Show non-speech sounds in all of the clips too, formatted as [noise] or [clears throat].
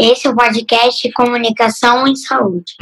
Esse é o podcast Comunicação em Saúde.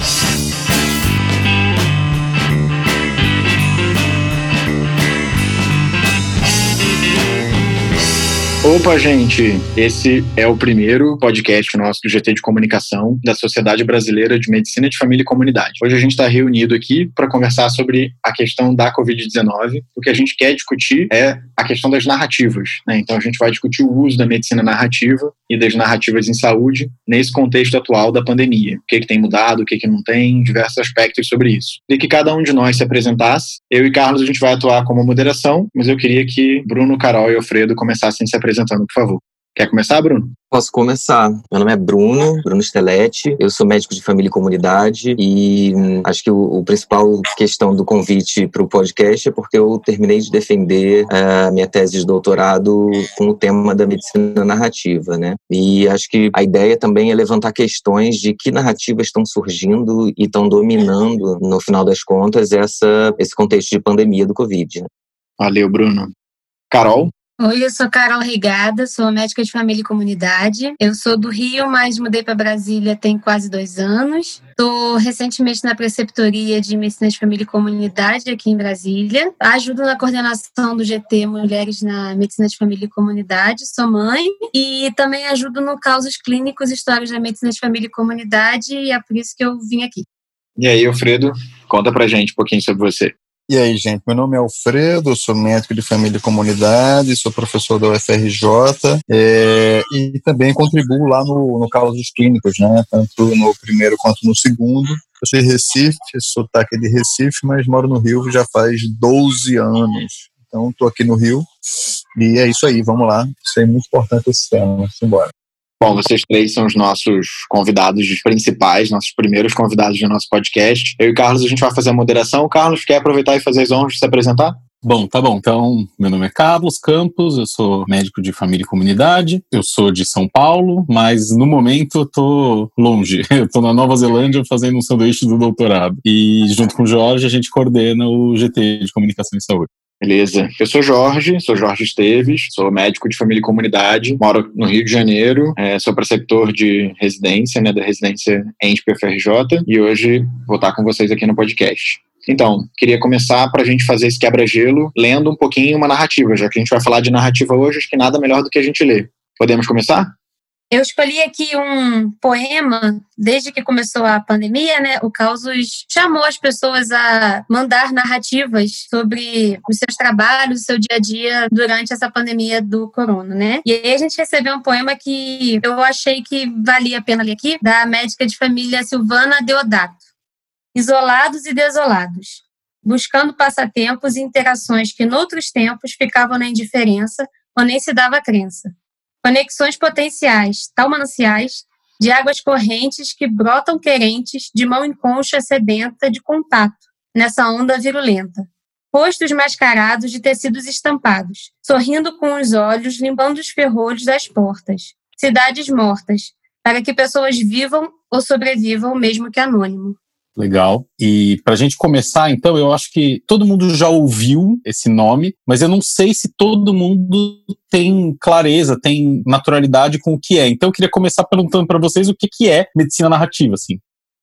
Opa, gente! Esse é o primeiro podcast nosso do GT de Comunicação da Sociedade Brasileira de Medicina de Família e Comunidade. Hoje a gente está reunido aqui para conversar sobre a questão da Covid-19. O que a gente quer discutir é a questão das narrativas. Né? Então a gente vai discutir o uso da medicina narrativa e das narrativas em saúde nesse contexto atual da pandemia. O que, que tem mudado, o que, que não tem, diversos aspectos sobre isso. E que cada um de nós se apresentasse. Eu e Carlos a gente vai atuar como moderação, mas eu queria que Bruno, Carol e Alfredo começassem se apresentando apresentando, por favor. Quer começar, Bruno? Posso começar. Meu nome é Bruno, Bruno Stelletti. Eu sou médico de família e comunidade e hum, acho que o, o principal questão do convite para o podcast é porque eu terminei de defender a minha tese de doutorado com o tema da medicina narrativa, né? E acho que a ideia também é levantar questões de que narrativas estão surgindo e estão dominando, no final das contas, essa, esse contexto de pandemia do Covid. Né? Valeu, Bruno. Carol? Oi, eu sou Carol Rigada, sou médica de família e comunidade. Eu sou do Rio, mas mudei para Brasília tem quase dois anos. Estou recentemente na preceptoria de medicina de família e comunidade aqui em Brasília. Ajudo na coordenação do GT Mulheres na Medicina de Família e Comunidade. Sou mãe e também ajudo no Causos Clínicos Histórias da Medicina de Família e Comunidade e é por isso que eu vim aqui. E aí, Alfredo, conta pra gente um pouquinho sobre você. E aí, gente, meu nome é Alfredo, sou médico de família e comunidade, sou professor da UFRJ é, e também contribuo lá no, no Causos Clínicos, né, tanto no primeiro quanto no segundo. Eu sou de Recife, sotaque de Recife, mas moro no Rio já faz 12 anos. Então, estou aqui no Rio e é isso aí, vamos lá. Isso é muito importante esse tema, vamos embora. Bom, vocês três são os nossos convidados principais, nossos primeiros convidados do nosso podcast. Eu e Carlos, a gente vai fazer a moderação. Carlos, quer aproveitar e fazer as honras de se apresentar? Bom, tá bom. Então, meu nome é Carlos Campos, eu sou médico de família e comunidade. Eu sou de São Paulo, mas no momento eu tô longe. [laughs] Eu tô na Nova Zelândia fazendo um sanduíche do doutorado. E junto com o Jorge, a gente coordena o GT de Comunicação e Saúde. Beleza. Eu sou Jorge, sou Jorge Esteves, sou médico de família e comunidade, moro no Rio de Janeiro, é, sou preceptor de residência, né, da residência ENSP-FRJ, e hoje vou estar com vocês aqui no podcast. Então, queria começar para a gente fazer esse quebra-gelo lendo um pouquinho uma narrativa, já que a gente vai falar de narrativa hoje, acho que nada melhor do que a gente ler. Podemos começar? Eu escolhi aqui um poema, desde que começou a pandemia, né? O Causos chamou as pessoas a mandar narrativas sobre os seus trabalhos, o seu dia a dia durante essa pandemia do corona, né? E aí a gente recebeu um poema que eu achei que valia a pena ler aqui, da médica de família Silvana Deodato. Isolados e desolados, buscando passatempos e interações que noutros tempos ficavam na indiferença ou nem se dava crença conexões potenciais, talmanciais, de águas correntes que brotam querentes de mão em concha sedenta de contato, nessa onda virulenta. Rostos mascarados de tecidos estampados, sorrindo com os olhos, limpando os ferrolhos das portas. Cidades mortas, para que pessoas vivam ou sobrevivam, mesmo que anônimo. Legal. E para a gente começar, então, eu acho que todo mundo já ouviu esse nome, mas eu não sei se todo mundo tem clareza, tem naturalidade com o que é. Então, eu queria começar perguntando para vocês o que, que é medicina narrativa, assim.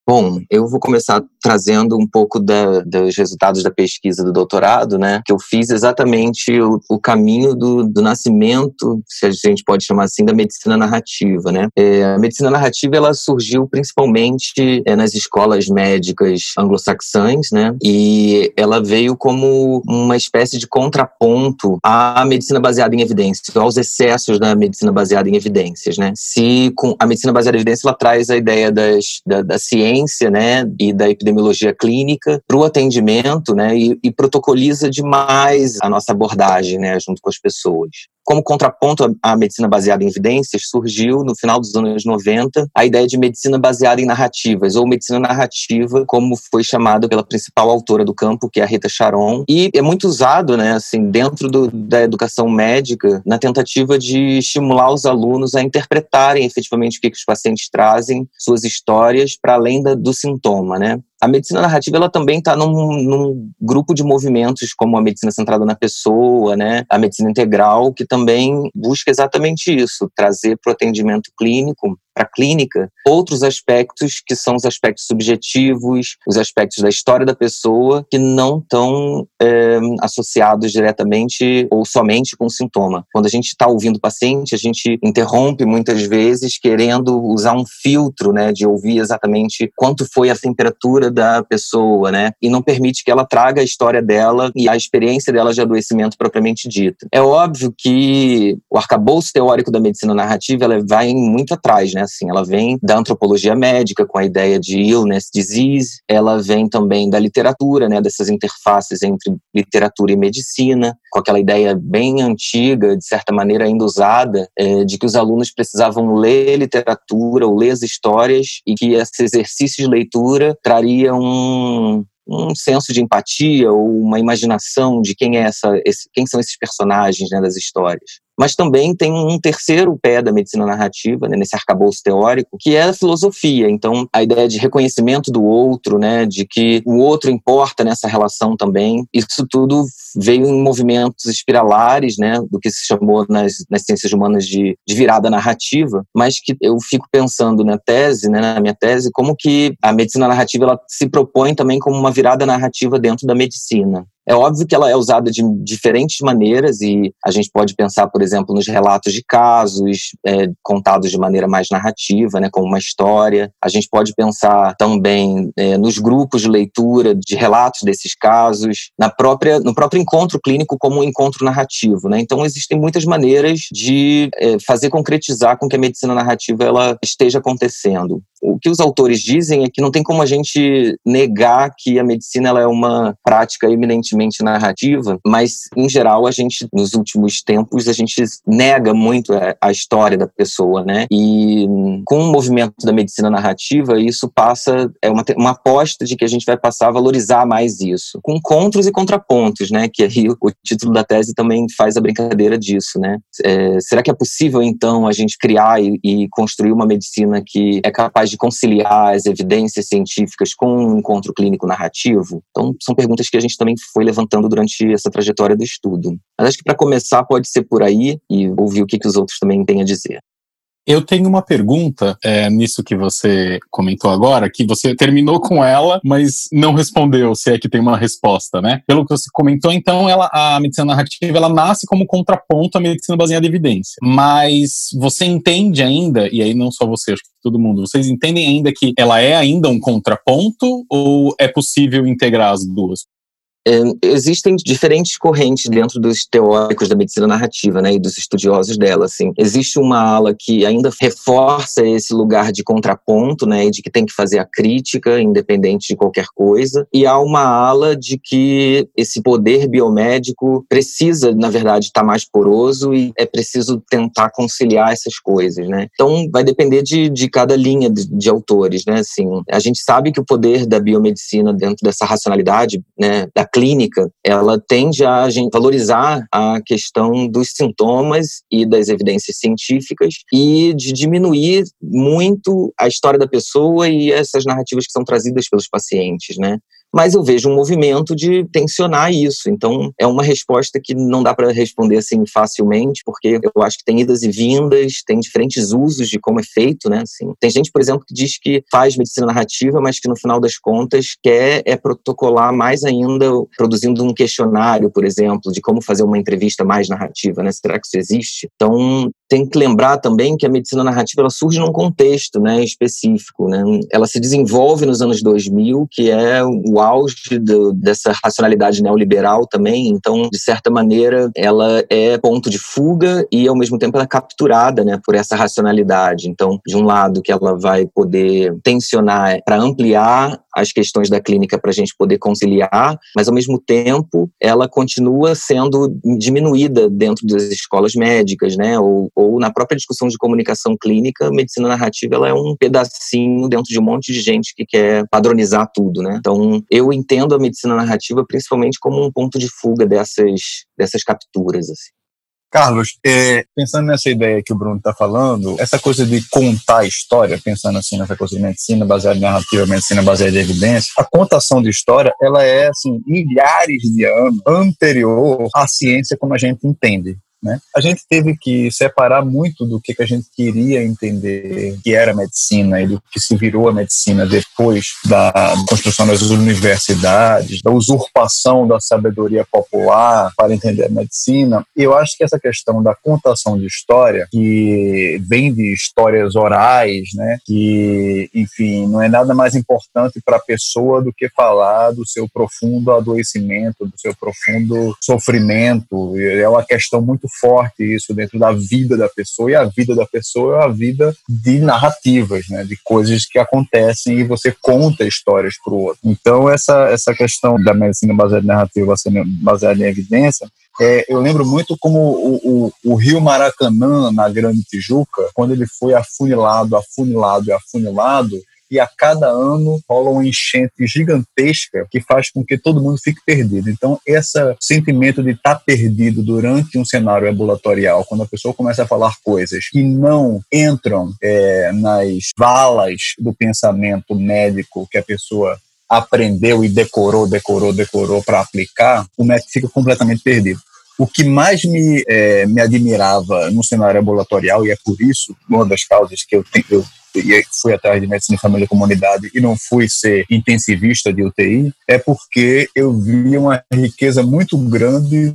Bom, eu vou começar trazendo um pouco da, dos resultados da pesquisa do doutorado, né? Que eu fiz exatamente o, o caminho do, do, nascimento, se a gente pode chamar assim, da medicina narrativa, né? É, a medicina narrativa ela surgiu principalmente é, nas escolas médicas anglo-saxãs, né? E ela veio como uma espécie de contraponto à medicina baseada em evidências, aos excessos da medicina baseada em evidências, né? Se com a medicina baseada em evidências ela traz a ideia das, da, da ciência ciência né, e da epidemiologia clínica para o atendimento né, e, e, protocoliza demais a nossa abordagem né, junto com as pessoas. Como contraponto à medicina baseada em evidências, surgiu no final dos anos 90 a ideia de medicina baseada em narrativas, ou medicina narrativa, como foi chamada pela principal autora do campo, que é a Rita Charon. E é muito usado, né, assim, dentro do, da educação médica, na tentativa de estimular os alunos a interpretarem efetivamente o que, que os pacientes trazem, suas histórias, para além da, do sintoma, né? A medicina narrativa ela também está num, num, grupo de movimentos como a medicina centrada na pessoa, né? A medicina integral que também busca exatamente isso, trazer para o atendimento clínico para a clínica outros aspectos que são os aspectos subjetivos, os aspectos da história da pessoa que não estão é, associados diretamente ou somente com o sintoma. Quando a gente está ouvindo o paciente, a gente interrompe muitas vezes querendo usar um filtro, né, de ouvir exatamente quanto foi a temperatura da pessoa, né, e não permite que ela traga a história dela e a experiência dela de adoecimento propriamente dita. É óbvio que o arcabouço teórico da medicina narrativa ela vai muito atrás, né, assim, ela vem da antropologia médica com a ideia de illness, disease, ela vem também da literatura, né, dessas interfaces entre literatura e medicina, com aquela ideia bem antiga, de certa maneira ainda usada, é, de que os alunos precisavam ler literatura ou ler as histórias e que esse exercício de leitura traria um, um senso de empatia ou uma imaginação de quem é essa, esse, quem são esses personagens né, das histórias. Mas também tem um terceiro pé da medicina narrativa, né, nesse arcabouço teórico, que é a filosofia. Então, a ideia de reconhecimento do outro, né, de que o outro importa nessa relação também. Isso tudo veio em movimentos espiralares, né, do que se chamou nas, nas ciências humanas de, de virada narrativa, mas que eu fico pensando na tese, né, na minha tese, como que a medicina narrativa ela se propõe também como uma virada narrativa dentro da medicina. É óbvio que ela é usada de diferentes maneiras e a gente pode pensar, por exemplo, nos relatos de casos é, contados de maneira mais narrativa, né, como uma história. A gente pode pensar também é, nos grupos de leitura de relatos desses casos, na própria, no próprio encontro clínico como um encontro narrativo. Né? Então, existem muitas maneiras de é, fazer concretizar com que a medicina narrativa ela esteja acontecendo o que os autores dizem é que não tem como a gente negar que a medicina ela é uma prática eminentemente narrativa, mas em geral a gente nos últimos tempos a gente nega muito a, história da pessoa, né? E com o movimento da medicina narrativa isso passa é uma, uma aposta de que a gente vai passar a valorizar mais isso, com contras e contrapontos, né? Que aí o título da tese também faz a brincadeira disso, né? É, será que é possível então a gente criar e, e construir uma medicina que é capaz de conciliar as evidências científicas com um encontro clínico narrativo? Então, são perguntas que a gente também foi levantando durante essa trajetória do estudo. Mas acho que para começar pode ser por aí e ouvir o que, que os outros também têm a dizer. Eu tenho uma pergunta é, nisso que você comentou agora, que você terminou com ela, mas não respondeu, se é que tem uma resposta, né? Pelo que você comentou, então, ela, a medicina narrativa ela nasce como contraponto à medicina baseada em evidência. Mas você entende ainda, e aí não só você, acho que todo mundo, vocês entendem ainda que ela é ainda um contraponto ou é possível integrar as duas? Existem diferentes correntes dentro dos teóricos da medicina narrativa, né, e dos estudiosos dela, assim. Existe uma ala que ainda reforça esse lugar de contraponto, né, de que tem que fazer a crítica, independente de qualquer coisa, e há uma ala de que esse poder biomédico precisa, na verdade, estar tá mais poroso e é preciso tentar conciliar essas coisas, né. Então, vai depender de, de cada linha de, de autores, né, assim. A gente sabe que o poder da biomedicina dentro dessa racionalidade, né, da clínica, ela tende a valorizar a questão dos sintomas e das evidências científicas e de diminuir muito a história da pessoa e essas narrativas que são trazidas pelos pacientes, né? Mas eu vejo um movimento de tensionar isso. Então, é uma resposta que não dá para responder assim facilmente, porque eu acho que tem idas e vindas, tem diferentes usos de como é feito, né? Assim, tem gente, por exemplo, que diz que faz medicina narrativa, mas que no final das contas quer é protocolar mais ainda, produzindo um questionário, por exemplo, de como fazer uma entrevista mais narrativa, né? Será que isso existe? Então, tem que lembrar também que a medicina narrativa ela surge num contexto, né, específico, né? Ela se desenvolve nos anos 2000, que é o auge do, dessa racionalidade neoliberal também. Então, de certa maneira, ela é ponto de fuga e, ao mesmo tempo, ela é capturada né, por essa racionalidade. Então, de um lado, que ela vai poder tensionar para ampliar as questões da clínica para a gente poder conciliar, mas ao mesmo tempo ela continua sendo diminuída dentro das escolas médicas, né? Ou, ou na própria discussão de comunicação clínica, medicina narrativa ela é um pedacinho dentro de um monte de gente que quer padronizar tudo, né? Então eu entendo a medicina narrativa principalmente como um ponto de fuga dessas dessas capturas, assim. Carlos, é, pensando nessa ideia que o Bruno está falando, essa coisa de contar história, pensando assim nessa coisa de medicina baseada em narrativa, medicina baseada em evidência, a contação de história, ela é assim milhares de anos anterior à ciência como a gente entende. Né? A gente teve que separar muito do que, que a gente queria entender que era medicina e do que se virou a medicina depois da construção das universidades, da usurpação da sabedoria popular para entender a medicina. Eu acho que essa questão da contação de história, que vem de histórias orais, né, que, enfim, não é nada mais importante para a pessoa do que falar do seu profundo adoecimento, do seu profundo sofrimento. É uma questão muito forte isso dentro da vida da pessoa, e a vida da pessoa é a vida de narrativas, né, de coisas que acontecem e você conta histórias para o outro. Então, essa, essa questão da medicina baseada em narrativa, baseada em evidência, é, eu lembro muito como o, o, o, Rio Maracanã, na Grande Tijuca, quando ele foi afunilado, afunilado e afunilado, e a cada ano rola uma enchente gigantesca que faz com que todo mundo fique perdido. Então, esse sentimento de estar tá perdido durante um cenário ambulatorial, quando a pessoa começa a falar coisas que não entram é, nas valas do pensamento médico que a pessoa aprendeu e decorou, decorou, decorou para aplicar, o médico fica completamente perdido. O que mais me, é, me admirava no cenário ambulatorial, e é por isso, uma das causas que eu, tenho, eu e fui atrás de medicina família e comunidade e não fui ser intensivista de UTI, é porque eu vi uma riqueza muito grande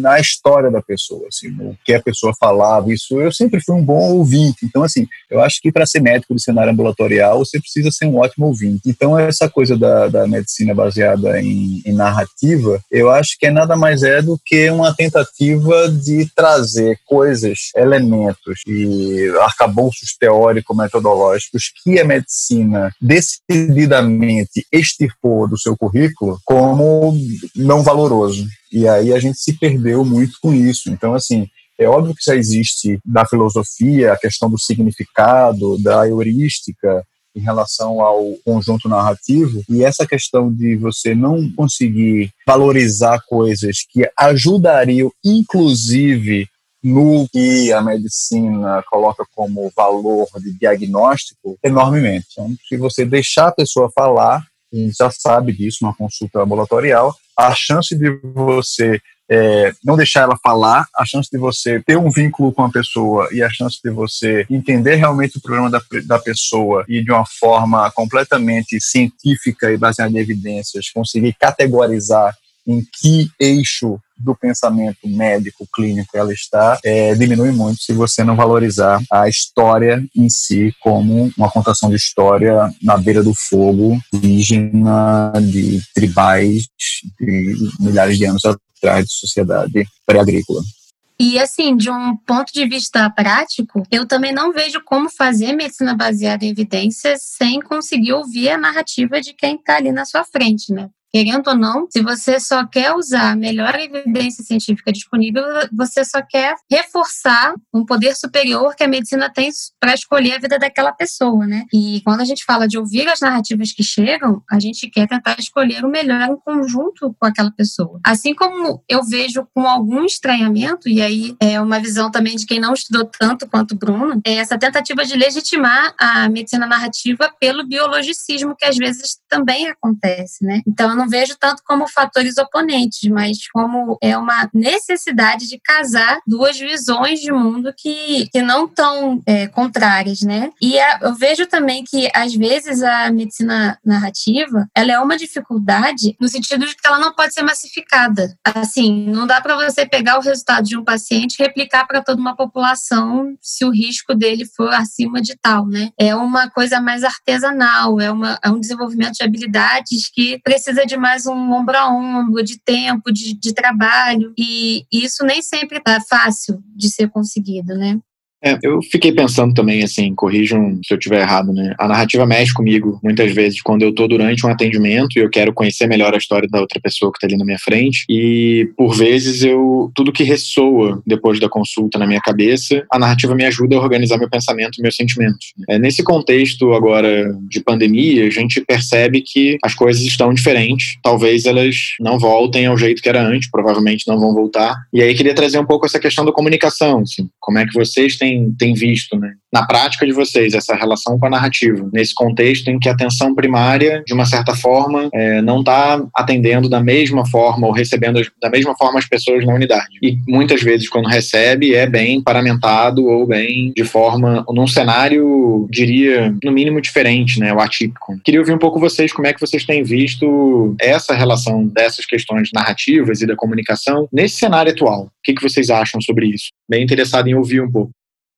na história da pessoa, assim, no que a pessoa falava, isso eu sempre fui um bom ouvinte. Então, assim, eu acho que para ser médico de cenário ambulatorial, você precisa ser um ótimo ouvinte. Então, essa coisa da, da medicina baseada em, em narrativa, eu acho que é nada mais é do que uma tentativa de trazer coisas, elementos e arcabouços teórico-metodológicos que a medicina decididamente extirpou do seu currículo como não valoroso. E aí a gente se perdeu muito com isso. Então, assim, é óbvio que já existe da filosofia a questão do significado, da heurística em relação ao conjunto narrativo, e essa questão de você não conseguir valorizar coisas que ajudariam, inclusive, no que a medicina coloca como valor de diagnóstico, enormemente. Então, se você deixar a pessoa falar, já sabe disso numa consulta ambulatorial, a chance de você é, não deixar ela falar, a chance de você ter um vínculo com a pessoa e a chance de você entender realmente o problema da, da pessoa e de uma forma completamente científica e baseada em evidências, conseguir categorizar em que eixo do pensamento médico clínico ela está é, diminui muito se você não valorizar a história em si como uma contação de história na beira do fogo indígena de tribais de milhares de anos atrás de sociedade pré-agrícola. E assim, de um ponto de vista prático, eu também não vejo como fazer medicina baseada em evidências sem conseguir ouvir a narrativa de quem está ali na sua frente, né? Querendo ou não, se você só quer usar a melhor evidência científica disponível, você só quer reforçar um poder superior que a medicina tem para escolher a vida daquela pessoa, né? E quando a gente fala de ouvir as narrativas que chegam, a gente quer tentar escolher o melhor em conjunto com aquela pessoa. Assim como eu vejo com algum estranhamento, e aí é uma visão também de quem não estudou tanto quanto o Bruno, é essa tentativa de legitimar a medicina narrativa pelo biologicismo que às vezes também acontece, né? Então, não vejo tanto como fatores oponentes, mas como é uma necessidade de casar duas visões de mundo que, que não estão é, contrárias, né? E a, eu vejo também que, às vezes, a medicina narrativa, ela é uma dificuldade no sentido de que ela não pode ser massificada. Assim, não dá para você pegar o resultado de um paciente e replicar para toda uma população se o risco dele for acima de tal, né? É uma coisa mais artesanal, é, uma, é um desenvolvimento de habilidades que precisa de de mais um ombro a ombro, de tempo, de, de trabalho, e isso nem sempre é fácil de ser conseguido, né? É, eu fiquei pensando também, assim, corrijam se eu estiver errado, né? A narrativa mexe comigo muitas vezes quando eu estou durante um atendimento e eu quero conhecer melhor a história da outra pessoa que está ali na minha frente. E por vezes eu tudo que ressoa depois da consulta na minha cabeça, a narrativa me ajuda a organizar meu pensamento e meus sentimentos. É, nesse contexto agora de pandemia, a gente percebe que as coisas estão diferentes. Talvez elas não voltem ao jeito que era antes, provavelmente não vão voltar. E aí queria trazer um pouco essa questão da comunicação, assim, como é que vocês têm têm, têm visto, né? na prática de vocês, essa relação com a narrativa, nesse contexto em que a atenção primária, de uma certa forma, é, não está atendendo da mesma forma ou recebendo da mesma forma as pessoas na unidade. E muitas vezes, quando recebe, é bem paramentado ou bem de forma, num cenário, diria, no mínimo diferente, né, o atípico. Queria ouvir um pouco vocês, como é que vocês têm visto essa relação dessas questões narrativas e da comunicação nesse cenário atual. O que, que vocês acham sobre isso? Bem interessado em ouvir um pouco.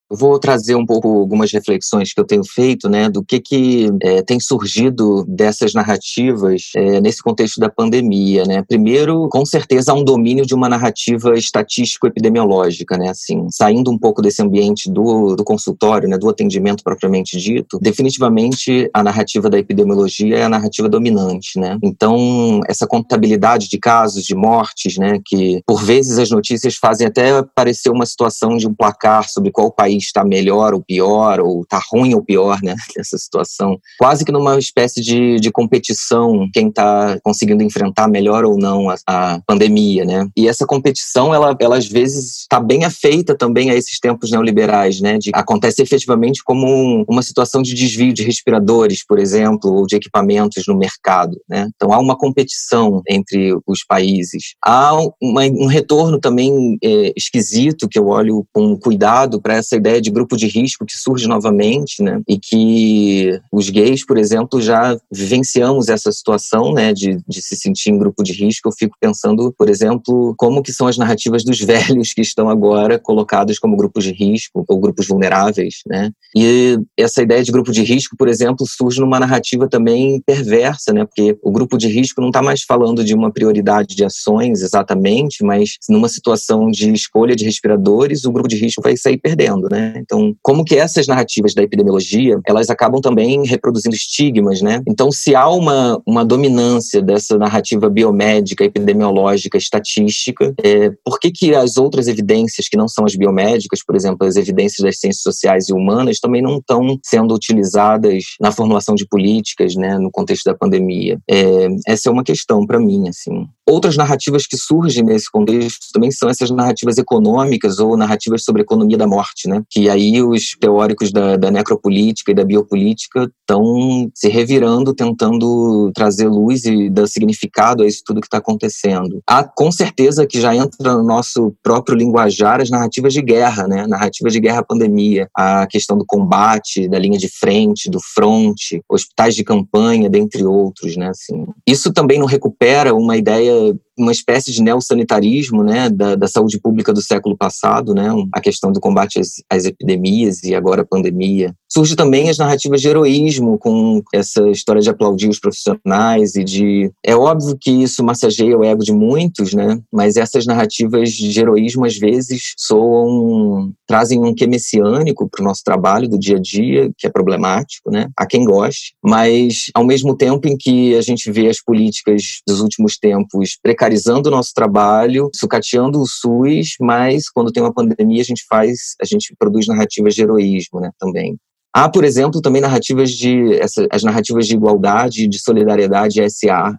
Eu vou trazer um pouco algumas reflexões que eu tenho feito, né, do que que é, tem surgido dessas narrativas é, nesse contexto da pandemia, né. Primeiro, com certeza, há um domínio de uma narrativa estatístico-epidemiológica, né, assim, saindo um pouco desse ambiente do, do consultório, né, do atendimento propriamente dito. Definitivamente, a narrativa da epidemiologia é a narrativa dominante, né. Então, essa contabilidade de casos, de mortes, né, que por vezes as notícias fazem até parecer uma situação de um placar sobre qual país país está melhor ou pior, ou está ruim ou pior, né, [laughs] nessa situação. Quase que numa espécie de, de competição, quem está conseguindo enfrentar melhor ou não a, a, pandemia, né. E essa competição, ela, ela às vezes está bem afeita também a esses tempos neoliberais, né, de, acontece efetivamente como um, uma situação de desvio de respiradores, por exemplo, ou de equipamentos no mercado, né. Então há uma competição entre os países. Há uma, um retorno também é, esquisito que eu olho com cuidado para essa ideia de grupo de risco que surge novamente, né? E que os gays, por exemplo, já vivenciamos essa situação, né? De, de se sentir em grupo de risco. Eu fico pensando, por exemplo, como que são as narrativas dos [laughs] velhos que estão agora colocados como grupos de risco ou grupos vulneráveis, né? E essa ideia de grupo de risco, por exemplo, surge numa narrativa também perversa, né? Porque o grupo de risco não está mais falando de uma prioridade de ações exatamente, mas numa situação de escolha de respiradores, o grupo de risco vai sair perdendo né? Então, como que essas narrativas da epidemiologia, elas acabam também reproduzindo estigmas, né? Então, se há uma, uma dominância dessa narrativa biomédica, epidemiológica, estatística, é, por que que as outras evidências que não são as biomédicas, por exemplo, as evidências das ciências sociais e humanas, também não estão sendo utilizadas na formulação de políticas, né, no contexto da pandemia? É, essa é uma questão para mim, assim. Outras narrativas que surgem nesse contexto também são essas narrativas econômicas ou narrativas sobre economia da morte, né? Que aí os teóricos da, da necropolítica e da biopolítica estão se revirando, tentando trazer luz e dar significado a isso tudo que está acontecendo. Há com certeza que já entra no nosso próprio linguajar as narrativas de guerra, né? Narrativas de guerra-pandemia, a questão do combate, da linha de frente, do fronte, hospitais de campanha, dentre outros, né? Assim, isso também não recupera uma ideia uma espécie de neossanitarismo né, da, da, saúde pública do século passado, né, a questão do combate às, às, epidemias e agora a pandemia. Surge também as narrativas de heroísmo, com essa história de aplaudir os profissionais e de... É óbvio que isso massageia o ego de muitos, né, mas essas narrativas de heroísmo, às vezes, soam... trazem um quê messiânico para o nosso trabalho do dia a dia, que é problemático, né, a quem goste, mas ao mesmo tempo em que a gente vê as políticas dos últimos tempos precarizadas precarizando o nosso trabalho, sucateando o SUS, mas quando tem uma pandemia a gente faz, a gente produz narrativas de heroísmo, né, também. Há, por exemplo, também narrativas de essa, as narrativas de igualdade, de solidariedade SA,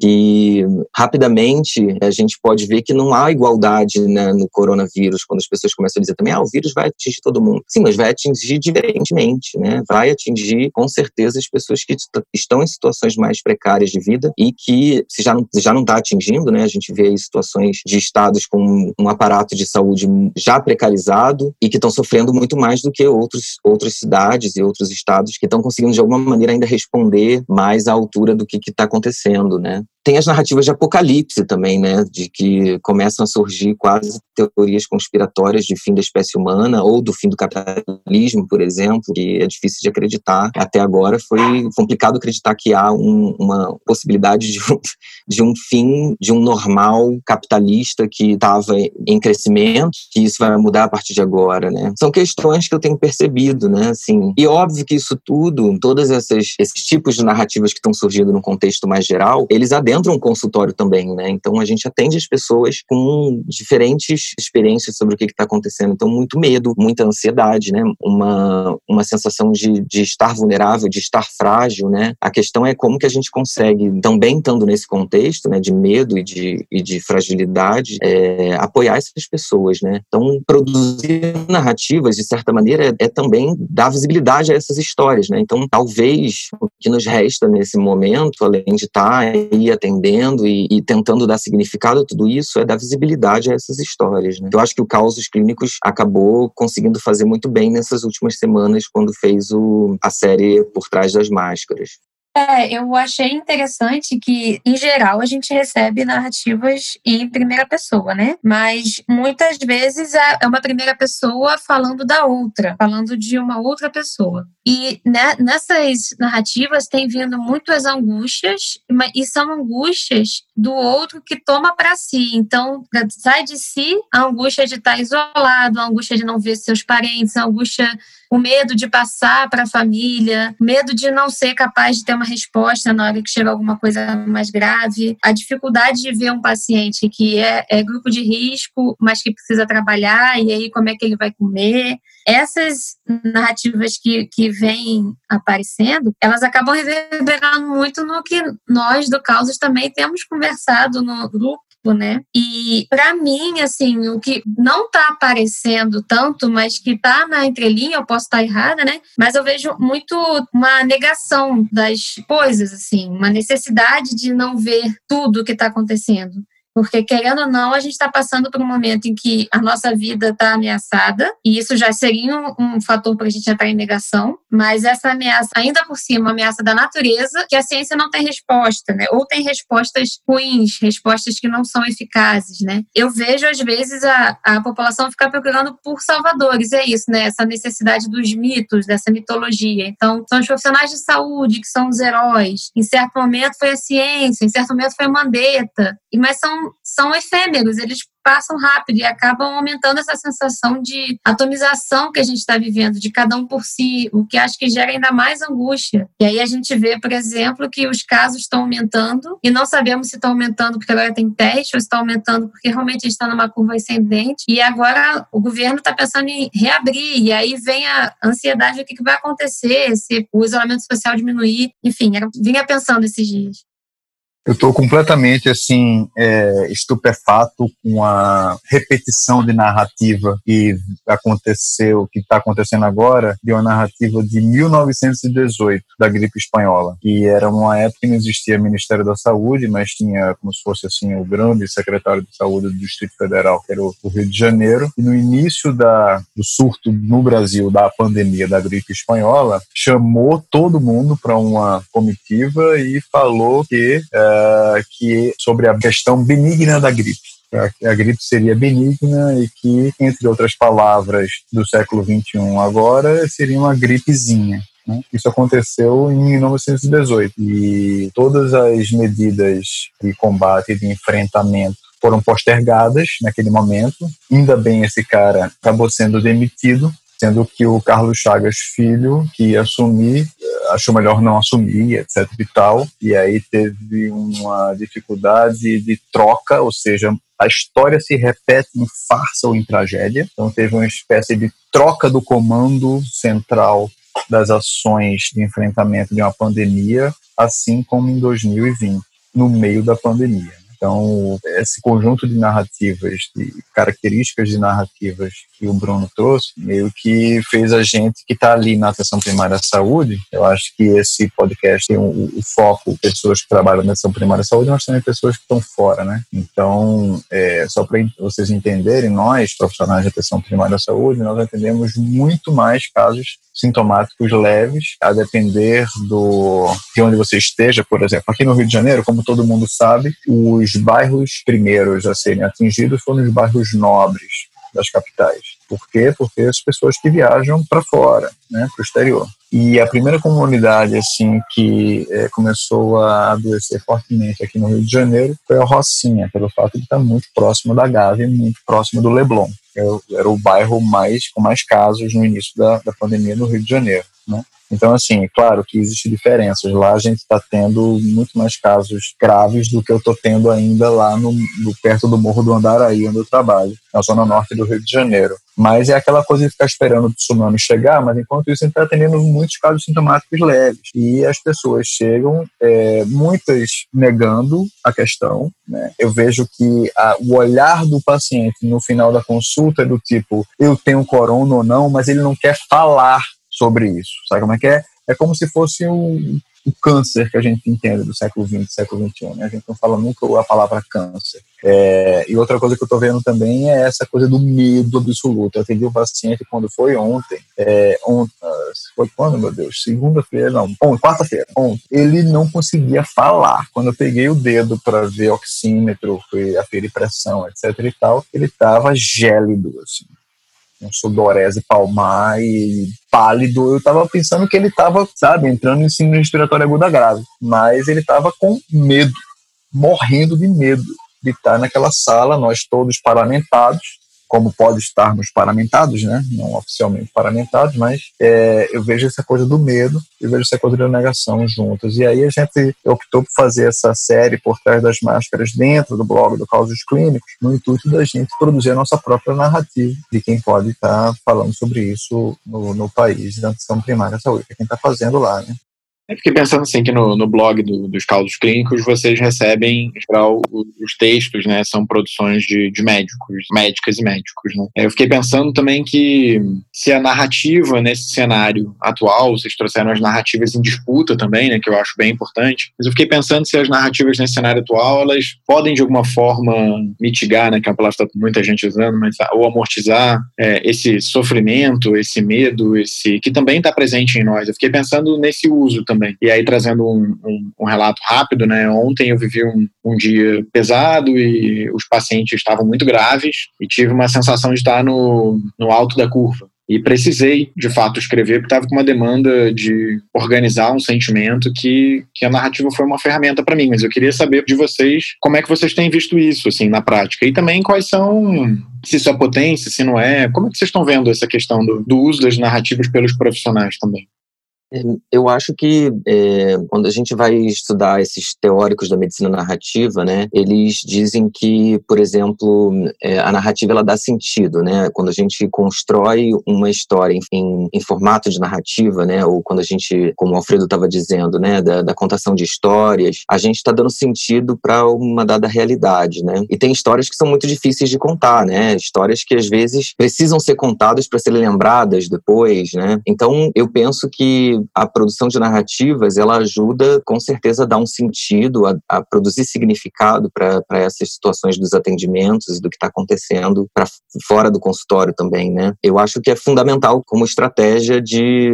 que [laughs] rapidamente a gente pode ver que não há igualdade né, no coronavírus, quando as pessoas começam a dizer também, ah, o vírus vai atingir todo mundo. Sim, mas vai atingir diferentemente, né? Vai atingir, com certeza, as pessoas que estão em situações mais precárias de vida e que, se já não já não está atingindo, né? A gente vê aí situações de estados com um aparato de saúde já precarizado e que estão sofrendo muito mais do que outros, outras cidades e outros estados que estão conseguindo, de alguma maneira, ainda responder mais à altura do que está acontecendo, né? Tem as narrativas de apocalipse também, né? De que começam a surgir quase teorias conspiratórias de fim da espécie humana ou do fim do capitalismo, por exemplo, que é difícil de acreditar. Até agora foi complicado acreditar que há um, uma possibilidade de um, [laughs] de um fim de um normal capitalista que estava em crescimento, que isso vai mudar a partir de agora, né? São questões que eu tenho percebido, né? Assim, e óbvio que isso tudo, todas essas esses tipos de narrativas que estão surgindo no contexto mais geral, eles adentram entra um consultório também, né? Então a gente atende as pessoas com diferentes experiências sobre o que está acontecendo. Então, muito medo, muita ansiedade, né? Uma, uma sensação de, de estar vulnerável, de estar frágil, né? A questão é como que a gente consegue, também estando nesse contexto, né, de medo e de, e de fragilidade, é, apoiar essas pessoas, né? Então, produzir narrativas, de certa maneira, é, é também dar visibilidade a essas histórias, né? Então, talvez o que nos resta nesse momento, além de estar aí atendendo e, e tentando dar significado a tudo isso, é dar visibilidade a essas histórias, né? Eu acho que o Causos Clínicos acabou conseguindo fazer muito bem nessas últimas semanas, quando fez o, a série Por Trás das Máscaras. É, eu achei interessante que, em geral, a gente recebe narrativas em primeira pessoa, né? Mas muitas vezes é, é uma primeira pessoa falando da outra, falando de uma outra pessoa. E né, nessas narrativas tem vindo muitas angústias, e são angústias do outro que toma para si. Então, sai de si a angústia de estar isolado, a angústia de não ver seus parentes, a angústia o medo de passar para a família, medo de não ser capaz de ter uma resposta na hora que chega alguma coisa mais grave, a dificuldade de ver um paciente que é, é grupo de risco, mas que precisa trabalhar, e aí como é que ele vai comer. Essas narrativas que, que vêm aparecendo, elas acabam reverberando muito no que nós do Causas também temos conversado no grupo né? E para mim, assim, o que não está aparecendo tanto, mas que está na entrelinha, eu posso estar tá errada, né? Mas eu vejo muito uma negação das coisas, assim, uma necessidade de não ver tudo o que está acontecendo. Porque, querendo ou não, a gente está passando por um momento em que a nossa vida está ameaçada, e isso já seria um, um fator para a gente entrar em negação, mas essa ameaça, ainda por cima, ameaça da natureza, que a ciência não tem resposta, né? Ou tem respostas ruins, respostas que não são eficazes, né? Eu vejo, às vezes, a, a população ficar procurando por salvadores, é isso, né? Essa necessidade dos mitos, dessa mitologia. Então, são os profissionais de saúde que são os heróis. Em certo momento foi a ciência, em certo momento foi a Mandetta, mas são são efêmeros, eles passam rápido e acabam aumentando essa sensação de atomização que a gente está vivendo, de cada um por si, o que acho que gera ainda mais angústia. E aí a gente vê, por exemplo, que os casos estão aumentando e não sabemos se estão aumentando porque agora tem teste ou se estão aumentando porque realmente a gente está numa curva ascendente. E agora o governo está pensando em reabrir, e aí vem a ansiedade do que vai acontecer, se o isolamento social diminuir. Enfim, vinha pensando esses dias. Eu estou completamente assim é, estupefato com a repetição de narrativa que aconteceu, que está acontecendo agora, de uma narrativa de 1918 da gripe espanhola, que era uma época que não existia Ministério da Saúde, mas tinha como se fosse assim o grande secretário de saúde do Distrito Federal, que era o Rio de Janeiro. E no início da, do surto no Brasil da pandemia da gripe espanhola, chamou todo mundo para uma comitiva e falou que é, que sobre a questão benigna da gripe. A, a gripe seria benigna e que, entre outras palavras do século XXI agora, seria uma gripezinha. Né? Isso aconteceu em 1918 e todas as medidas de combate e de enfrentamento foram postergadas naquele momento. Ainda bem esse cara acabou sendo demitido sendo que o Carlos Chagas Filho, que ia assumir, achou melhor não assumir, etc e tal, e aí teve uma dificuldade de troca, ou seja, a história se repete em farsa ou em tragédia, então teve uma espécie de troca do comando central das ações de enfrentamento de uma pandemia, assim como em 2020, no meio da pandemia. Então, esse conjunto de narrativas, de características de narrativas que o Bruno trouxe, meio que fez a gente que está ali na atenção primária à saúde, eu acho que esse podcast tem o, o foco, pessoas que trabalham na atenção primária à saúde, mas também pessoas que estão fora, né? Então, é, só para vocês entenderem, nós, profissionais de atenção primária à saúde, nós atendemos muito mais casos sintomáticos leves, a depender do de onde você esteja, por exemplo. Aqui no Rio de Janeiro, como todo mundo sabe, os bairros primeiros a serem atingidos foram os bairros nobres das capitais. Por quê? Porque as pessoas que viajam para fora, né, para o exterior. E a primeira comunidade assim que é, começou a adoecer fortemente aqui no Rio de Janeiro foi a Rocinha, pelo fato de estar muito próximo da Gávea muito próximo do Leblon. Era, era o bairro mais com mais casos no início da, da pandemia no Rio de Janeiro. né? Então, assim, é claro que existem diferenças. Lá a gente está tendo muito mais casos graves do que eu estou tendo ainda lá no, no, perto do Morro do Andaraí, onde eu trabalho, na zona norte do Rio de Janeiro. Mas é aquela coisa de ficar esperando o tsunami chegar, mas enquanto isso a gente está tendo muitos casos sintomáticos leves. E as pessoas chegam, é, muitas negando a questão. Né? Eu vejo que a, o olhar do paciente no final da consulta é do tipo, eu tenho corona ou não, mas ele não quer falar sobre isso. Sabe como é que é? É como se fosse um, o câncer que a gente entende do século XX, século XXI. Né? A gente não fala nunca a palavra câncer. É, e outra coisa que eu estou vendo também é essa coisa do medo absoluto. Eu atendi um paciente quando foi ontem, é, ontem foi quando, meu Deus? Segunda-feira, não, quarta-feira, ontem. Ele não conseguia falar. Quando eu peguei o dedo para ver oxímetro, fui aferir pressão, etc e tal, ele estava gélido, assim um sudorese palmar e pálido. Eu tava pensando que ele tava, sabe, entrando em síndrome respiratória aguda grave, mas ele tava com medo, morrendo de medo de estar naquela sala, nós todos paramentados, como pode estarmos paramentados, né? não oficialmente paramentados, mas é, eu vejo essa coisa do medo e vejo essa coisa da negação juntas. E aí a gente optou por fazer essa série por trás das máscaras dentro do blog do Causos Clínicos, no intuito da gente produzir a nossa própria narrativa de quem pode estar falando sobre isso no, no país da atenção primária à saúde, que é quem está fazendo lá. Né? Eu fiquei pensando assim que no, no blog do, dos causos clínicos vocês recebem, em geral, os textos, né? São produções de, de médicos, médicas e médicos, né? Eu fiquei pensando também que se a narrativa nesse cenário atual, vocês trouxeram as narrativas em disputa também, né? Que eu acho bem importante. Mas eu fiquei pensando se as narrativas nesse cenário atual, elas podem de alguma forma mitigar, né? Que é uma palavra que tá muita gente usando, mas ou amortizar é, esse sofrimento, esse medo, esse que também está presente em nós. Eu fiquei pensando nesse uso também também. E aí, trazendo um, um, um relato rápido, né? Ontem eu vivi um, um, dia pesado e os pacientes estavam muito graves e tive uma sensação de estar no, no alto da curva. E precisei, de fato, escrever, porque estava com uma demanda de organizar um sentimento que, que a narrativa foi uma ferramenta para mim. Mas eu queria saber de vocês como é que vocês têm visto isso, assim, na prática. E também quais são, se isso é potência, se não é. Como é que vocês estão vendo essa questão do, do uso das narrativas pelos profissionais também? Eu acho que é, quando a gente vai estudar esses teóricos da medicina narrativa, né, eles dizem que, por exemplo, é, a narrativa ela dá sentido, né? Quando a gente constrói uma história em, em formato de narrativa, né, ou quando a gente, como o Alfredo estava dizendo, né, da, da, contação de histórias, a gente está dando sentido para uma dada realidade, né? E tem histórias que são muito difíceis de contar, né? Histórias que às vezes precisam ser contadas para serem lembradas depois, né? Então eu penso que a produção de narrativas ela ajuda com certeza a dar um sentido, a, a produzir significado para essas situações dos atendimentos e do que está acontecendo para fora do consultório também, né? Eu acho que é fundamental como estratégia de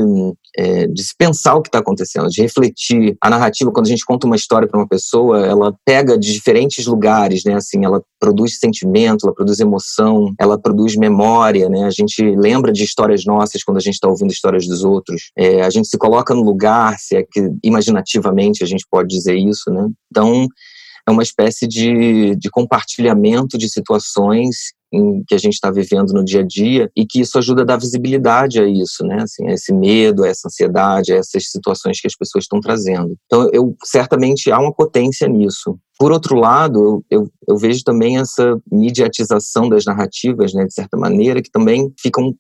é, de se pensar o que está acontecendo, de refletir. A narrativa, quando a gente conta uma história para uma pessoa, ela pega de diferentes lugares, né? Assim, ela produz sentimento, ela produz emoção, ela produz memória, né? A gente lembra de histórias nossas quando a gente está ouvindo histórias dos outros. É, a gente se coloca no lugar, se é que imaginativamente a gente pode dizer isso, né? Então, é uma espécie de, de compartilhamento de situações em que a gente está vivendo no dia a dia e que isso ajuda a dar visibilidade a isso, né? Assim, a esse medo, a essa ansiedade, a essas situações que as pessoas estão trazendo. Então, eu certamente há uma potência nisso. Por outro lado, eu, eu, eu, vejo também essa mediatização das narrativas, né, de certa maneira, que também ficam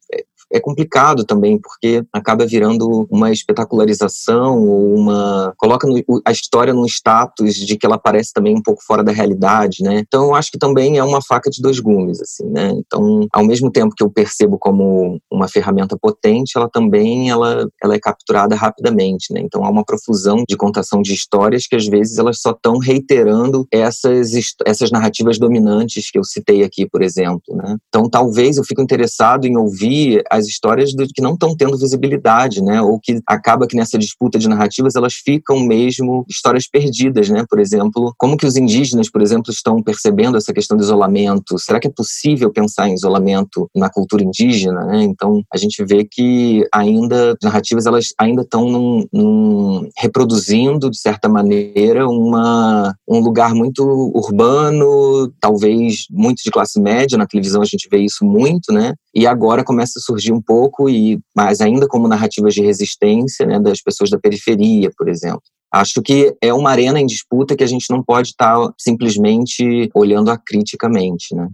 é, complicado também, porque acaba virando uma espetacularização uma. coloca no, a história num status de que ela parece também um pouco fora da realidade, né? Então eu acho que também é uma faca de dois gumes, assim, né? Então, ao mesmo tempo que eu percebo como uma ferramenta potente, ela também ela, ela é capturada rapidamente, né? Então há uma profusão de contação de histórias que às vezes elas só estão reiterando essas, essas narrativas dominantes que eu citei aqui, por exemplo, né? Então talvez eu fique interessado em ouvir as as histórias do, que não estão tendo visibilidade, né? Ou que acaba que nessa disputa de narrativas elas ficam mesmo histórias perdidas, né? Por exemplo, como que os indígenas, por exemplo, estão percebendo essa questão do isolamento? Será que é possível pensar em isolamento na cultura indígena? Né? Então a gente vê que ainda narrativas elas ainda estão num, num, reproduzindo de certa maneira uma um lugar muito urbano, talvez muito de classe média na televisão a gente vê isso muito, né? E agora começa a surgir um pouco, e mais ainda como narrativas de resistência né, das pessoas da periferia, por exemplo. Acho que é uma arena em disputa que a gente não pode estar tá simplesmente olhando a criticamente, né?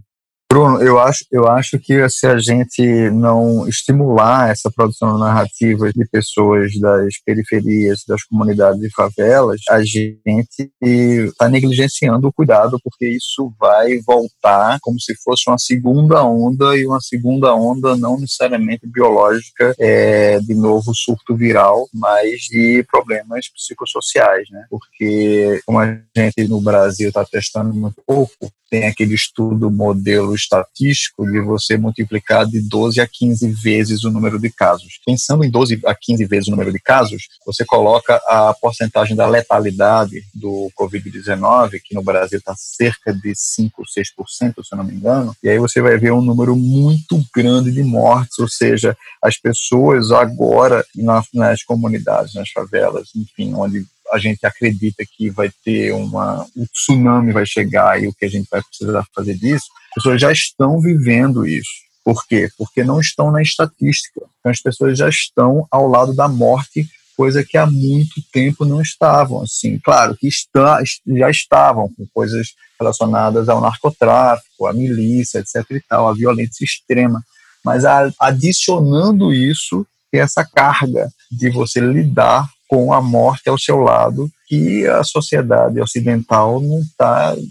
Bruno, eu acho, eu acho que se a gente não estimular essa produção narrativa de pessoas das periferias, das comunidades e favelas, a gente está negligenciando o cuidado, porque isso vai voltar como se fosse uma segunda onda, e uma segunda onda não necessariamente biológica, é, de novo surto viral, mas de problemas psicossociais, né? Porque como a gente no Brasil está testando muito pouco, tem aquele estudo modelo estatístico de você multiplicar de 12 a 15 vezes o número de casos. Pensando em 12 a 15 vezes o número de casos, você coloca a porcentagem da letalidade do Covid-19, que no Brasil está cerca de 5, 6%, se eu não me engano, e aí você vai ver um número muito grande de mortes, ou seja, as pessoas agora nas comunidades, nas favelas, enfim, onde a gente acredita que vai ter uma um tsunami vai chegar e o que a gente vai precisar fazer disso, as pessoas já estão vivendo isso. Por quê? Porque não estão na estatística. Então as pessoas já estão ao lado da morte, coisa que há muito tempo não estavam. Assim, claro que está, já estavam com coisas relacionadas ao narcotráfico, à milícia, etc. e tal, à violência extrema. Mas adicionando isso, essa carga de você lidar com a morte ao seu lado, que a sociedade ocidental não está é,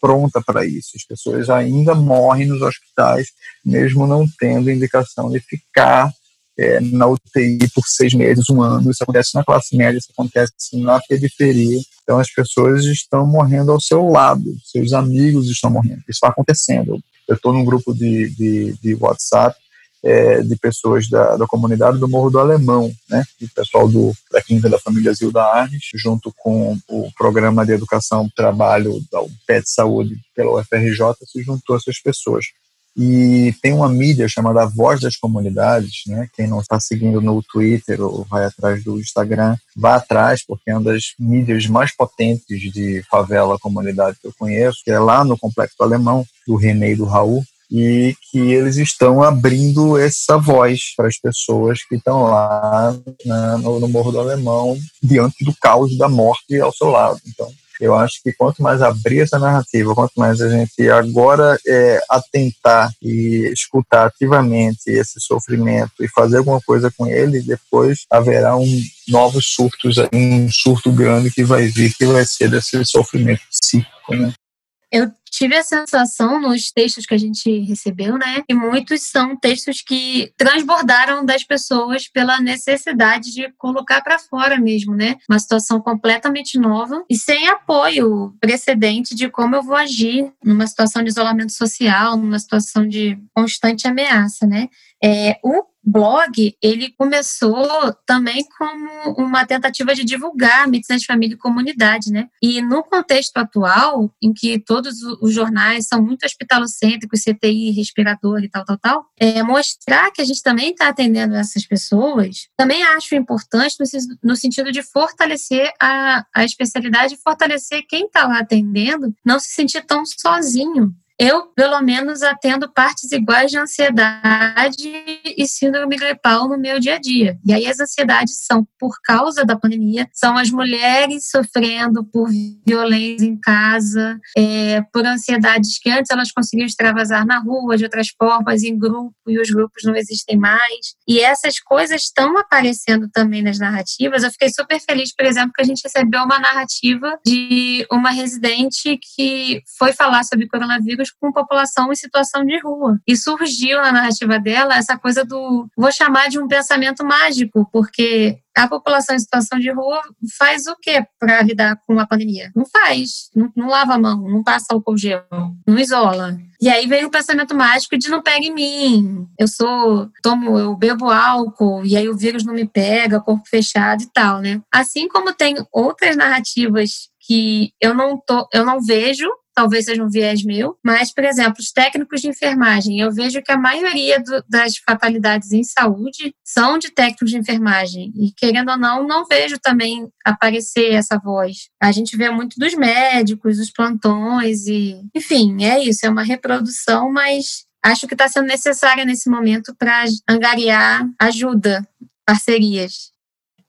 pronta para isso. As pessoas ainda morrem nos hospitais, mesmo não tendo indicação de ficar é, na UTI por seis meses, um ano. Isso acontece na classe média, isso acontece na periferia. Então as pessoas estão morrendo ao seu lado, seus amigos estão morrendo. Isso está acontecendo. Eu estou num grupo de, de, de WhatsApp é, de pessoas da, da comunidade do Morro do Alemão, né? O pessoal do, da clínica da família Zilda Arnes, junto com o programa de educação trabalho da PET Saúde pela UFRJ, se juntou essas pessoas. E tem uma mídia chamada Voz das Comunidades, né? Quem não está seguindo no Twitter ou vai atrás do Instagram, vá atrás, porque é uma das mídias mais potentes de favela comunidade que eu conheço, que é lá no Complexo Alemão, do René e do Raul, e que eles estão abrindo essa voz para as pessoas que estão lá né, no, no, Morro do Alemão diante do caos da morte ao seu lado. Então, eu acho que quanto mais abrir essa narrativa, quanto mais a gente agora é, atentar e escutar ativamente esse sofrimento e fazer alguma coisa com ele, depois haverá um novos surtos, um surto grande que vai vir, que vai ser desse sofrimento psíquico, né? Eu tive a sensação nos textos que a gente recebeu, né? E muitos são textos que transbordaram das pessoas pela necessidade de colocar para fora mesmo, né? Uma situação completamente nova e sem apoio precedente de como eu vou agir numa situação de isolamento social, numa situação de constante ameaça, né? É, o blog, ele começou também como uma tentativa de divulgar medicina de família e comunidade, né? E no contexto atual, em que todos os jornais são muito hospitalocêntricos, CTI, respirador e tal, tal, tal, é, mostrar que a gente também está atendendo essas pessoas, também acho importante no, no sentido de fortalecer a, a especialidade, fortalecer quem está lá atendendo, não se sentir tão sozinho eu, pelo menos, atendo partes iguais de ansiedade e síndrome gripal no meu dia a dia. E aí as ansiedades são por causa da pandemia, são as mulheres sofrendo por violência em casa, é, por ansiedades que antes elas conseguiam extravasar na rua, de outras formas, em grupo, e os grupos não existem mais. E essas coisas estão aparecendo também nas narrativas. Eu fiquei super feliz, por exemplo, que a gente recebeu uma narrativa de uma residente que foi falar sobre coronavírus com população em situação de rua. E surgiu na narrativa dela essa coisa do, vou chamar de um pensamento mágico, porque a população em situação de rua faz o que para lidar com a pandemia? Não faz, não, não, lava a mão, não passa álcool gel, não isola. E aí vem o pensamento mágico de não pega em mim. Eu sou, tomo, eu bebo álcool e aí o vírus não me pega, corpo fechado e tal, né? Assim como tem outras narrativas que eu não tô, eu não vejo talvez seja um viés meu, mas, por exemplo, os técnicos de enfermagem, eu vejo que a maioria do, das fatalidades em saúde são de técnicos de enfermagem, e querendo ou não, não vejo também aparecer essa voz. A gente vê muito dos médicos, os plantões, e enfim, é isso, é uma reprodução, mas acho que está sendo necessária nesse momento para angariar ajuda, parcerias.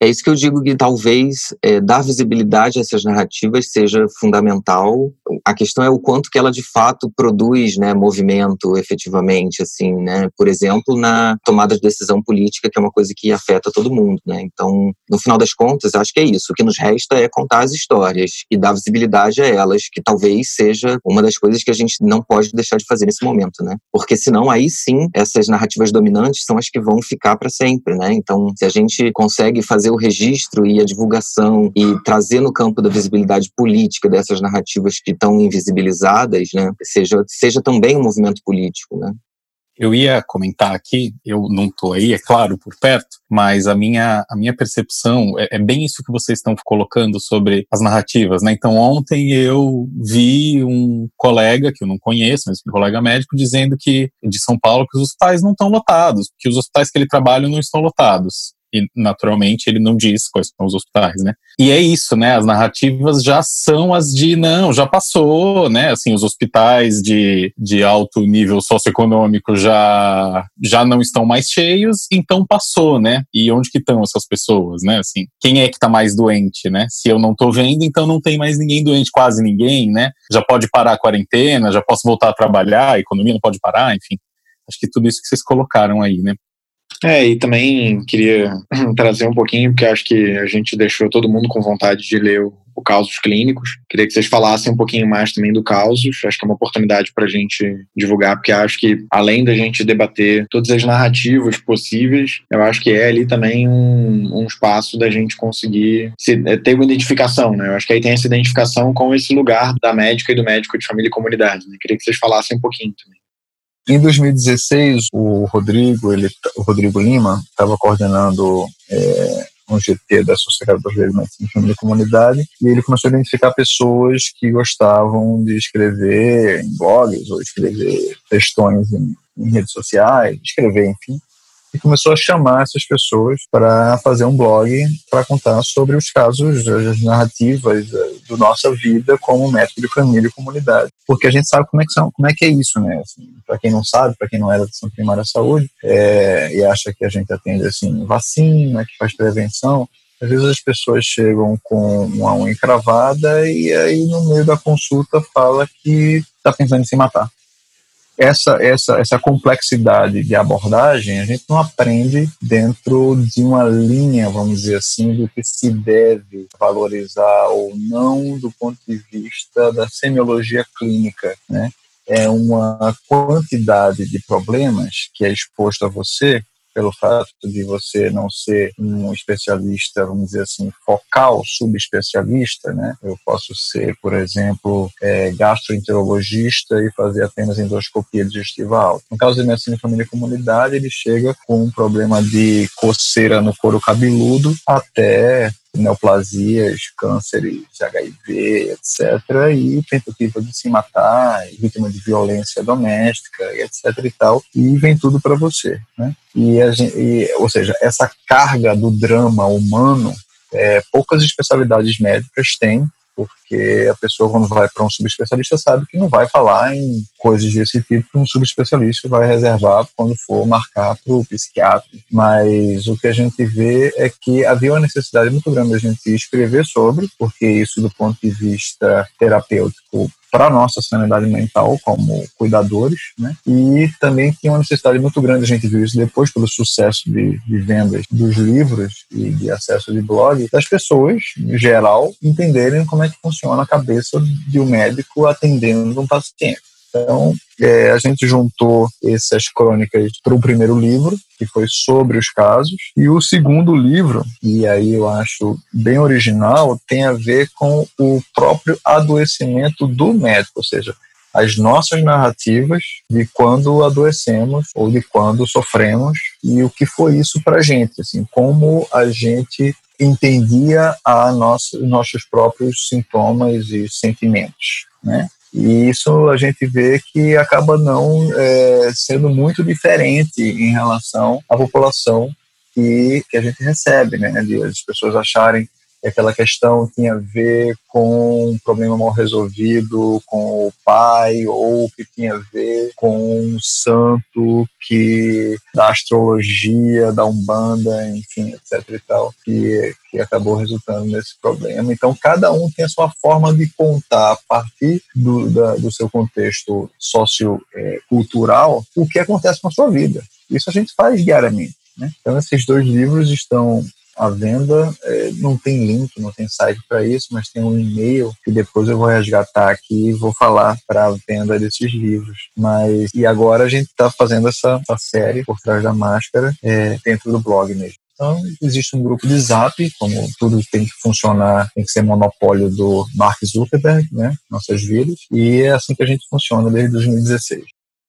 É isso que eu digo que talvez é, dar visibilidade a essas narrativas seja fundamental. A questão é o quanto que ela de fato produz, né, movimento efetivamente, assim, né? Por exemplo, na tomada de decisão política, que é uma coisa que afeta todo mundo, né? Então, no final das contas, acho que é isso. O que nos resta é contar as histórias e dar visibilidade a elas, que talvez seja uma das coisas que a gente não pode deixar de fazer nesse momento, né? Porque senão aí sim essas narrativas dominantes são as que vão ficar para sempre, né? Então, se a gente consegue fazer o registro e a divulgação e trazer no campo da visibilidade política dessas narrativas que estão invisibilizadas, né, seja, seja também um movimento político, né. Eu ia comentar aqui, eu não estou aí, é claro, por perto, mas a minha, a minha percepção é, é, bem isso que vocês estão colocando sobre as narrativas, né? Então, ontem eu vi um colega, que eu não conheço, mas um colega médico, dizendo que, de São Paulo, que os hospitais não estão lotados, que os hospitais que ele trabalha não estão lotados e naturalmente ele não diz quais são os hospitais, né? E é isso, né? As narrativas já são as de não, já passou, né? Assim, os hospitais de, de alto nível socioeconômico já já não estão mais cheios, então passou, né? E onde que estão essas pessoas, né? Assim, quem é que tá mais doente, né? Se eu não tô vendo, então não tem mais ninguém doente, quase ninguém, né? Já pode parar a quarentena, já posso voltar a trabalhar, a economia não pode parar, enfim. Acho que tudo isso que vocês colocaram aí, né? É, e também queria [clears throat] trazer um pouquinho, porque acho que a gente deixou todo mundo com vontade de ler o, o Causos Clínicos. Queria que vocês falassem um pouquinho mais também do Causos. Acho que é uma oportunidade para a gente divulgar, porque acho que além da gente debater todas as narrativas possíveis, eu acho que é ali também um, um espaço da gente conseguir se, é, ter uma identificação, né? Eu acho que aí tem essa identificação com esse lugar da médica e do médico de família e comunidade. Né? Queria que vocês falassem um pouquinho também. Em 2016, o Rodrigo, ele, o Rodrigo Lima, estava coordenando é, um GT da Sociedade Brasileira de Medicina e Família e Comunidade, e ele começou a identificar pessoas que gostavam de escrever em blogs ou escrever textões em, em redes sociais, escrever, enfim, e começou a chamar essas pessoas para fazer um blog para contar sobre os casos, as narrativas eh, da nossa vida como médico de família e comunidade. Porque a gente sabe como é que, são, como é, que é isso, né? Assim, para quem não sabe, para quem não é da atenção primária à saúde é, e acha que a gente atende assim, vacina, que faz prevenção, às vezes as pessoas chegam com uma unha encravada e aí no meio da consulta fala que está pensando em se matar essa, essa, essa complexidade de abordagem a gente não aprende dentro de uma linha, vamos dizer assim, do que se deve valorizar ou não do ponto de vista da semiologia clínica, né? É uma quantidade de problemas que é exposto a você pelo fato de você não ser um especialista, vamos dizer assim, focal, subespecialista, né? Eu posso ser, por exemplo, é, gastroenterologista e fazer apenas endoscopia digestiva alta. No caso de medicina família e comunidade, ele chega com um problema de coceira no couro cabeludo até neoplasias, cânceres, HIV, etc., e tentativa de se matar, vítima de violência doméstica, etc. e tal, e vem tudo para você, né? E, gente, e, ou seja, essa carga do drama humano, é, poucas especialidades médicas têm porque a pessoa, quando vai para um subespecialista, sabe que não vai falar em coisas desse tipo um subespecialista vai reservar quando for marcar para o psiquiatra. Mas o que a gente vê é que havia uma necessidade muito grande da gente escrever sobre, porque isso, do ponto de vista terapêutico, para a nossa sanidade mental como cuidadores, né? E também tinha uma necessidade muito grande, a gente viu isso depois pelo sucesso de, de vendas dos livros e de acesso de blog, das pessoas, em geral, entenderem como é que funciona a cabeça de um médico atendendo um paciente. Então, é, a gente juntou essas crônicas para o primeiro livro, que foi sobre os casos, e o segundo livro, e aí eu acho bem original, tem a ver com o próprio adoecimento do médico, ou seja, as nossas narrativas de quando adoecemos ou de quando sofremos e o que foi isso para a gente, assim, como a gente entendia a nossa, nossos próprios sintomas e sentimentos, né? E isso a gente vê que acaba não é, sendo muito diferente em relação à população que, que a gente recebe, né? De as pessoas acharem e aquela questão tinha a ver com um problema mal resolvido com o pai ou que tinha a ver com um santo que da astrologia, da umbanda, enfim, etc e tal, que que acabou resultando nesse problema. Então, cada um tem a sua forma de contar a partir do, da, do seu contexto sociocultural o que acontece com a sua vida. Isso a gente faz diariamente. Né? Então, esses dois livros estão à venda. É, não tem link, não tem site para isso, mas tem um e-mail que depois eu vou resgatar aqui e vou falar para a venda desses livros. Mas e agora a gente está fazendo essa, essa, série por trás da máscara é, dentro do blog mesmo. Então, existe um grupo de Zap, como tudo tem que funcionar, tem que ser monopólio do Mark Zuckerberg, né, nossas vidas, e é assim que a gente funciona desde 2016.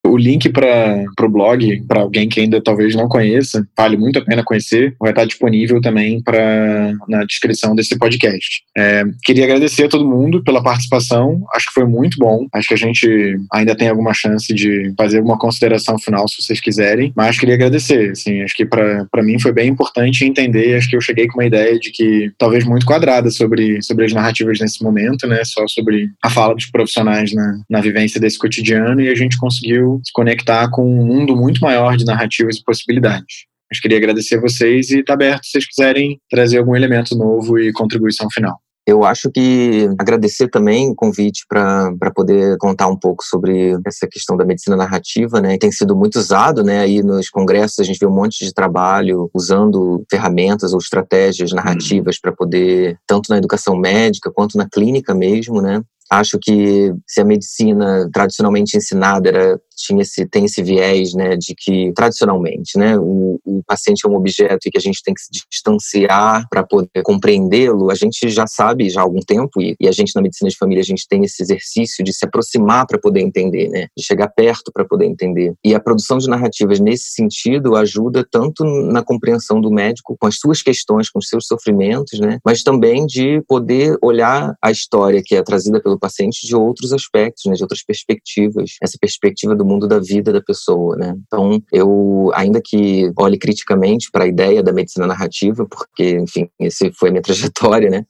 O link para o blog, para alguém que ainda talvez não conheça, vale muito a pena conhecer, vai estar disponível também pra, na descrição desse podcast. É, queria agradecer a todo mundo pela participação, acho que foi muito bom. Acho que a gente ainda tem alguma chance de fazer alguma consideração final, se vocês quiserem, mas queria agradecer. Assim, acho que para mim foi bem importante entender. Acho que eu cheguei com uma ideia de que talvez muito quadrada sobre, sobre as narrativas nesse momento, né? Só sobre a fala dos profissionais na, na vivência desse cotidiano, e a gente conseguiu se conectar com um mundo muito maior de narrativas e possibilidades. Mas queria agradecer a vocês e está aberto se vocês quiserem trazer algum elemento novo e contribuição final. Eu acho que agradecer também o convite para poder contar um pouco sobre essa questão da medicina narrativa, né? Tem sido muito usado, né? Aí nos congressos a gente vê um monte de trabalho usando ferramentas ou estratégias narrativas para poder, tanto na educação médica quanto na clínica mesmo, né? Acho que se a medicina tradicionalmente ensinada era tinha esse, tem esse viés né, de que, tradicionalmente, né, o, o paciente é um objeto e que a gente tem que se distanciar para poder compreendê-lo, a gente já sabe já há algum tempo, e, e, a gente na medicina de família, a gente tem esse exercício de se aproximar para poder entender, né, de chegar perto para poder entender. E a produção de narrativas nesse sentido ajuda tanto na compreensão do médico com as suas questões, com os seus sofrimentos, né, mas também de poder olhar a história que é trazida pelo paciente de outros aspectos, né, de outras perspectivas. Essa perspectiva do mundo da vida da pessoa, né? Então, eu, ainda que olhe criticamente para a ideia da medicina narrativa, porque, enfim, esse foi a minha [laughs] trajetória, né?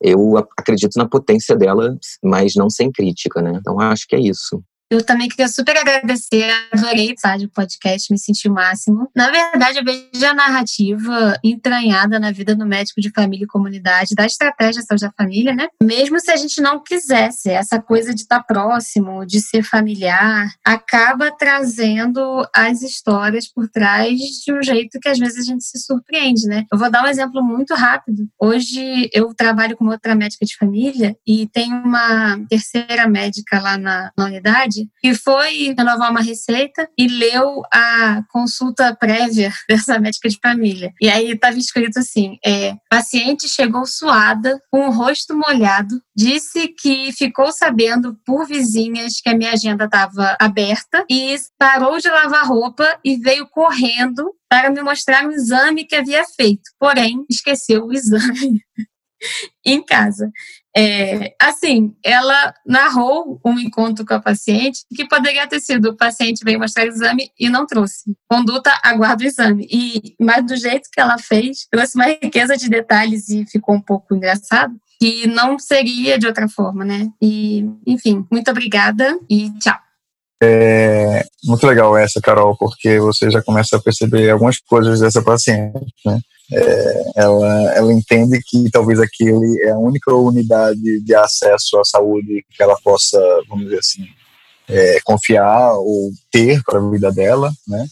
Eu acredito na potência dela, mas não sem crítica, né? Então, acho que é isso. Eu também queria super agradecer, adorei o podcast, me senti o máximo. Na verdade, eu vejo a narrativa entranhada na vida do médico de família e comunidade, da estratégia de saúde da família, né? Mesmo se a gente não quisesse, essa coisa de estar próximo, de ser familiar, acaba trazendo as histórias por trás de um jeito que às vezes a gente se surpreende, né? Eu vou dar um exemplo muito rápido. Hoje eu trabalho com outra médica de família e tem uma terceira médica lá na, na unidade que foi renovar uma receita e leu a consulta prévia [laughs] dessa médica de família. E aí estava escrito assim: é, paciente chegou suada, com o rosto molhado, disse que ficou sabendo por vizinhas que a minha agenda estava aberta e parou de lavar roupa e veio correndo para me mostrar o exame que havia feito. Porém, esqueceu o [laughs] exame em casa. É, assim, ela narrou um encontro com a paciente que poderia ter sido o paciente veio mostrar o exame e não trouxe. Conduta, aguarda o exame. E, mas do jeito que ela fez, trouxe uma riqueza de detalhes e ficou um pouco engraçado, que não seria de outra forma, né? E, enfim, muito obrigada e tchau. É muito legal essa, Carol, porque você já começa a perceber algumas coisas dessa paciente, né? É, ela, ela entende que talvez aquele é a única unidade de acesso à saúde que ela possa, vamos dizer assim, é, confiar ou ter para a vida dela, né?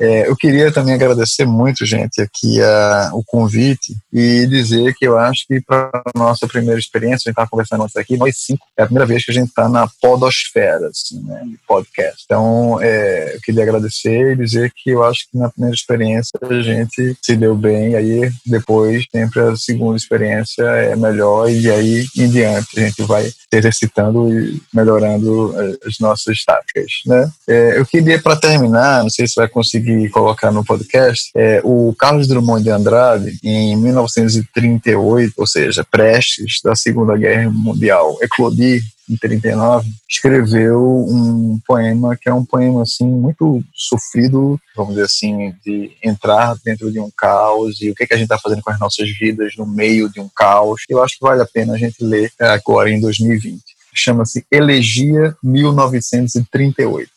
É, eu queria também agradecer muito, gente, aqui a, o convite e dizer que eu acho que para nossa primeira experiência, a gente estava conversando antes aqui, nós cinco, é a primeira vez que a gente está na podosfera, assim, né, de podcast. Então, é, eu queria agradecer e dizer que eu acho que na primeira experiência a gente se deu bem, aí depois, sempre a segunda experiência é melhor e aí em diante a gente vai exercitando e melhorando as nossas táticas, né. É, eu queria, para terminar, não sei se vai conseguir consegui colocar no podcast, é, o Carlos Drummond de Andrade, em 1938, ou seja, prestes da Segunda Guerra Mundial, eclodir, em 39, escreveu um poema que é um poema assim muito sofrido, vamos dizer assim, de entrar dentro de um caos e o que, é que a gente está fazendo com as nossas vidas no meio de um caos. Eu acho que vale a pena a gente ler agora em 2020. Chama-se Elegia 1938.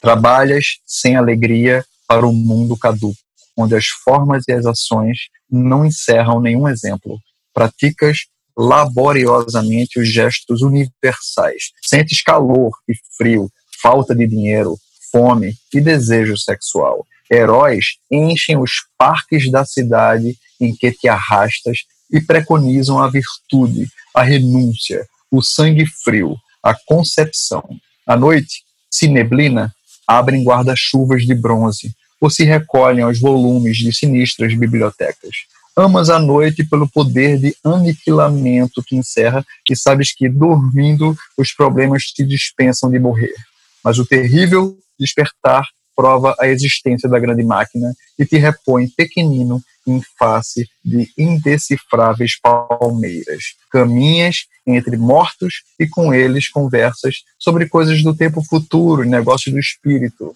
Trabalhas sem alegria para o mundo caduco, onde as formas e as ações não encerram nenhum exemplo. Praticas laboriosamente os gestos universais. Sentes calor e frio, falta de dinheiro, fome e desejo sexual. Heróis enchem os parques da cidade em que te arrastas e preconizam a virtude, a renúncia, o sangue frio, a concepção. À noite, se neblina, abrem guarda-chuvas de bronze ou se recolhem aos volumes de sinistras bibliotecas. Amas a noite pelo poder de aniquilamento que encerra e sabes que, dormindo, os problemas te dispensam de morrer. Mas o terrível despertar prova a existência da grande máquina e te repõe pequenino em face de indecifráveis palmeiras. Caminhas entre mortos e com eles conversas sobre coisas do tempo futuro, negócios do espírito.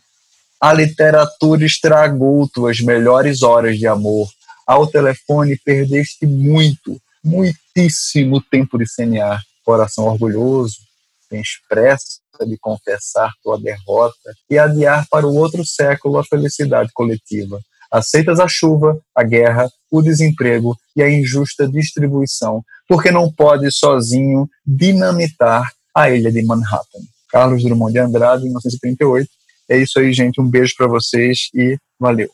A literatura estragou tuas melhores horas de amor, ao telefone perdeste muito, muitíssimo tempo de semear. Coração orgulhoso, tens pressa de confessar tua derrota e adiar para o outro século a felicidade coletiva. Aceitas a chuva, a guerra, o desemprego e a injusta distribuição, porque não podes sozinho dinamitar a ilha de Manhattan. Carlos Drummond de Andrade, 1938. É isso aí, gente. Um beijo para vocês e valeu.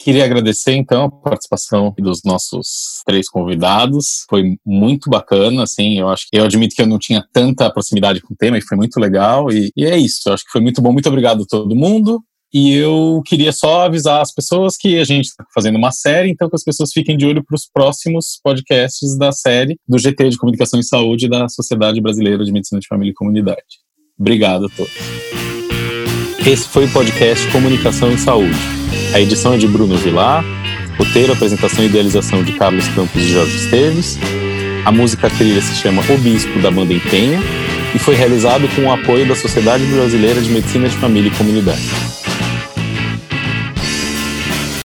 Queria agradecer então a participação dos nossos três convidados. Foi muito bacana, assim. Eu acho que eu admito que eu não tinha tanta proximidade com o tema e foi muito legal. E, e é isso. Eu acho que foi muito bom. Muito obrigado a todo mundo. E eu queria só avisar as pessoas que a gente está fazendo uma série, então que as pessoas fiquem de olho para os próximos podcasts da série do GT de Comunicação e Saúde da Sociedade Brasileira de Medicina de Família e Comunidade. Obrigado a todos. Esse foi o podcast Comunicação e Saúde a edição é de Bruno Vilar, roteiro, apresentação e idealização de Carlos Campos e Jorge Esteves. A música trilha se chama O Bispo, da banda Empenha, e foi realizado com o apoio da Sociedade Brasileira de Medicina de Família e Comunidade.